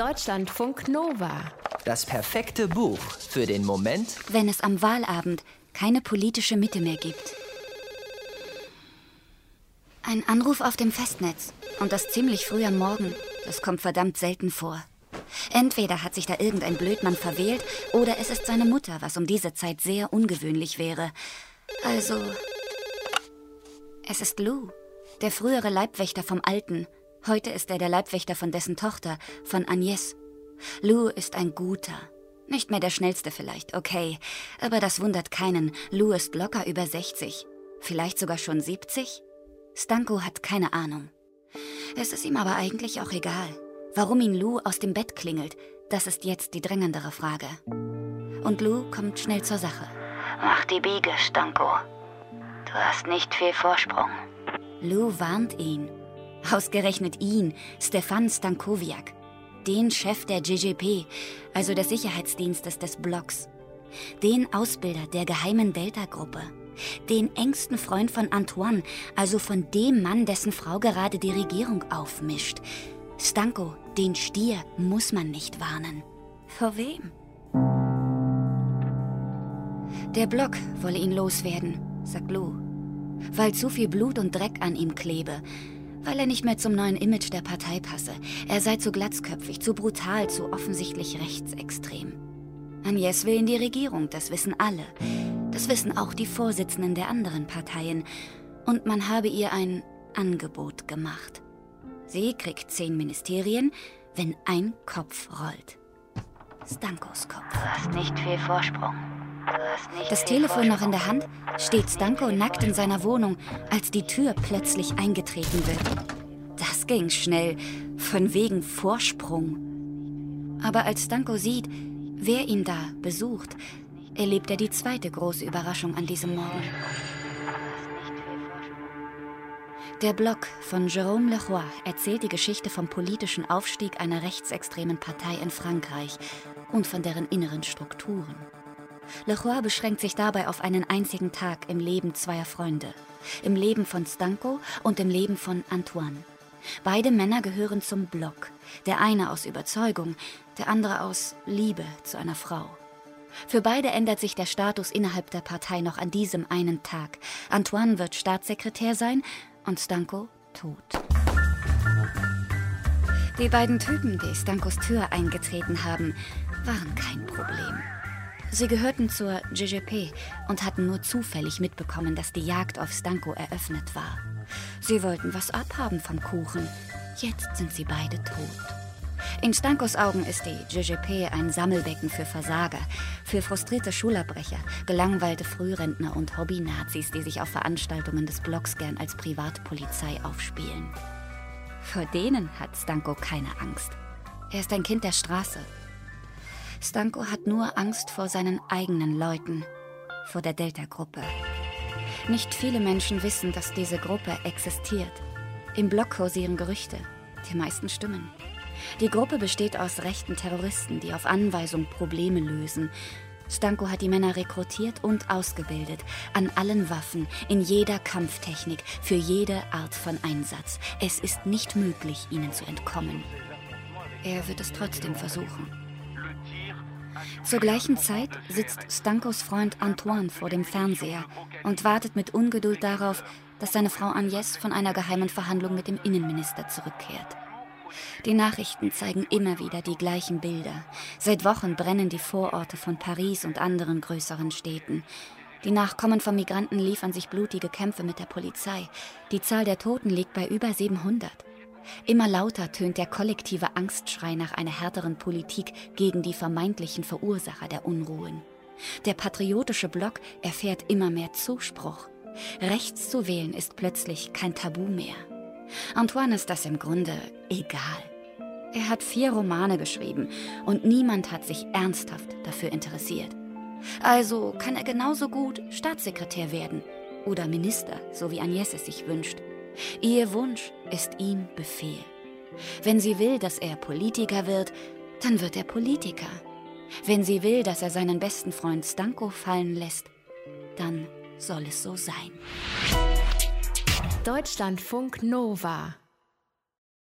Deutschlandfunk Nova. Das perfekte Buch für den Moment, wenn es am Wahlabend keine politische Mitte mehr gibt. Ein Anruf auf dem Festnetz. Und das ziemlich früh am Morgen. Das kommt verdammt selten vor. Entweder hat sich da irgendein Blödmann verwählt, oder es ist seine Mutter, was um diese Zeit sehr ungewöhnlich wäre. Also. Es ist Lou, der frühere Leibwächter vom Alten. Heute ist er der Leibwächter von dessen Tochter, von Agnès. Lou ist ein guter. Nicht mehr der schnellste vielleicht, okay. Aber das wundert keinen. Lou ist locker über 60. Vielleicht sogar schon 70? Stanko hat keine Ahnung. Es ist ihm aber eigentlich auch egal. Warum ihn Lou aus dem Bett klingelt, das ist jetzt die drängendere Frage. Und Lou kommt schnell zur Sache. Mach die Biege, Stanko. Du hast nicht viel Vorsprung. Lou warnt ihn. Ausgerechnet ihn, Stefan Stankowiak, den Chef der GGP, also des Sicherheitsdienstes des Blocks, den Ausbilder der geheimen Delta-Gruppe, den engsten Freund von Antoine, also von dem Mann, dessen Frau gerade die Regierung aufmischt. Stanko, den Stier, muss man nicht warnen. Vor wem? Der Block wolle ihn loswerden, sagt Lou, weil zu viel Blut und Dreck an ihm klebe, weil er nicht mehr zum neuen Image der Partei passe. Er sei zu glatzköpfig, zu brutal, zu offensichtlich rechtsextrem. Agnes will in die Regierung, das wissen alle. Das wissen auch die Vorsitzenden der anderen Parteien. Und man habe ihr ein Angebot gemacht. Sie kriegt zehn Ministerien, wenn ein Kopf rollt. Stankos Kopf. Du hast nicht viel Vorsprung. Das Telefon noch in der Hand, steht Stanko nackt in seiner Wohnung, als die Tür plötzlich eingetreten wird. Das ging schnell, von wegen Vorsprung. Aber als Stanko sieht, wer ihn da besucht, erlebt er die zweite große Überraschung an diesem Morgen. Der Blog von Jérôme Leroy erzählt die Geschichte vom politischen Aufstieg einer rechtsextremen Partei in Frankreich und von deren inneren Strukturen. Leroy beschränkt sich dabei auf einen einzigen Tag im Leben zweier Freunde, im Leben von Stanko und im Leben von Antoine. Beide Männer gehören zum Block, der eine aus Überzeugung, der andere aus Liebe zu einer Frau. Für beide ändert sich der Status innerhalb der Partei noch an diesem einen Tag. Antoine wird Staatssekretär sein und Stanko tot. Die beiden Typen, die Stankos Tür eingetreten haben, waren kein Problem. Sie gehörten zur GGP und hatten nur zufällig mitbekommen, dass die Jagd auf Stanko eröffnet war. Sie wollten was abhaben vom Kuchen. Jetzt sind sie beide tot. In Stankos Augen ist die GGP ein Sammelbecken für Versager, für frustrierte Schulabbrecher, gelangweilte Frührentner und Hobby-Nazis, die sich auf Veranstaltungen des Blocks gern als Privatpolizei aufspielen. Vor denen hat Stanko keine Angst. Er ist ein Kind der Straße. Stanko hat nur Angst vor seinen eigenen Leuten, vor der Delta-Gruppe. Nicht viele Menschen wissen, dass diese Gruppe existiert. Im Block kursieren Gerüchte. Die meisten stimmen. Die Gruppe besteht aus rechten Terroristen, die auf Anweisung Probleme lösen. Stanko hat die Männer rekrutiert und ausgebildet, an allen Waffen, in jeder Kampftechnik, für jede Art von Einsatz. Es ist nicht möglich, ihnen zu entkommen. Er wird es trotzdem versuchen. Zur gleichen Zeit sitzt Stankos Freund Antoine vor dem Fernseher und wartet mit Ungeduld darauf, dass seine Frau Agnès von einer geheimen Verhandlung mit dem Innenminister zurückkehrt. Die Nachrichten zeigen immer wieder die gleichen Bilder. Seit Wochen brennen die Vororte von Paris und anderen größeren Städten. Die Nachkommen von Migranten liefern sich blutige Kämpfe mit der Polizei. Die Zahl der Toten liegt bei über 700. Immer lauter tönt der kollektive Angstschrei nach einer härteren Politik gegen die vermeintlichen Verursacher der Unruhen. Der patriotische Block erfährt immer mehr Zuspruch. Rechts zu wählen ist plötzlich kein Tabu mehr. Antoine ist das im Grunde egal. Er hat vier Romane geschrieben und niemand hat sich ernsthaft dafür interessiert. Also kann er genauso gut Staatssekretär werden oder Minister, so wie Agnès es sich wünscht. Ihr Wunsch ist ihm Befehl. Wenn sie will, dass er Politiker wird, dann wird er Politiker. Wenn sie will, dass er seinen besten Freund Stanko fallen lässt, dann soll es so sein. Deutschlandfunk Nova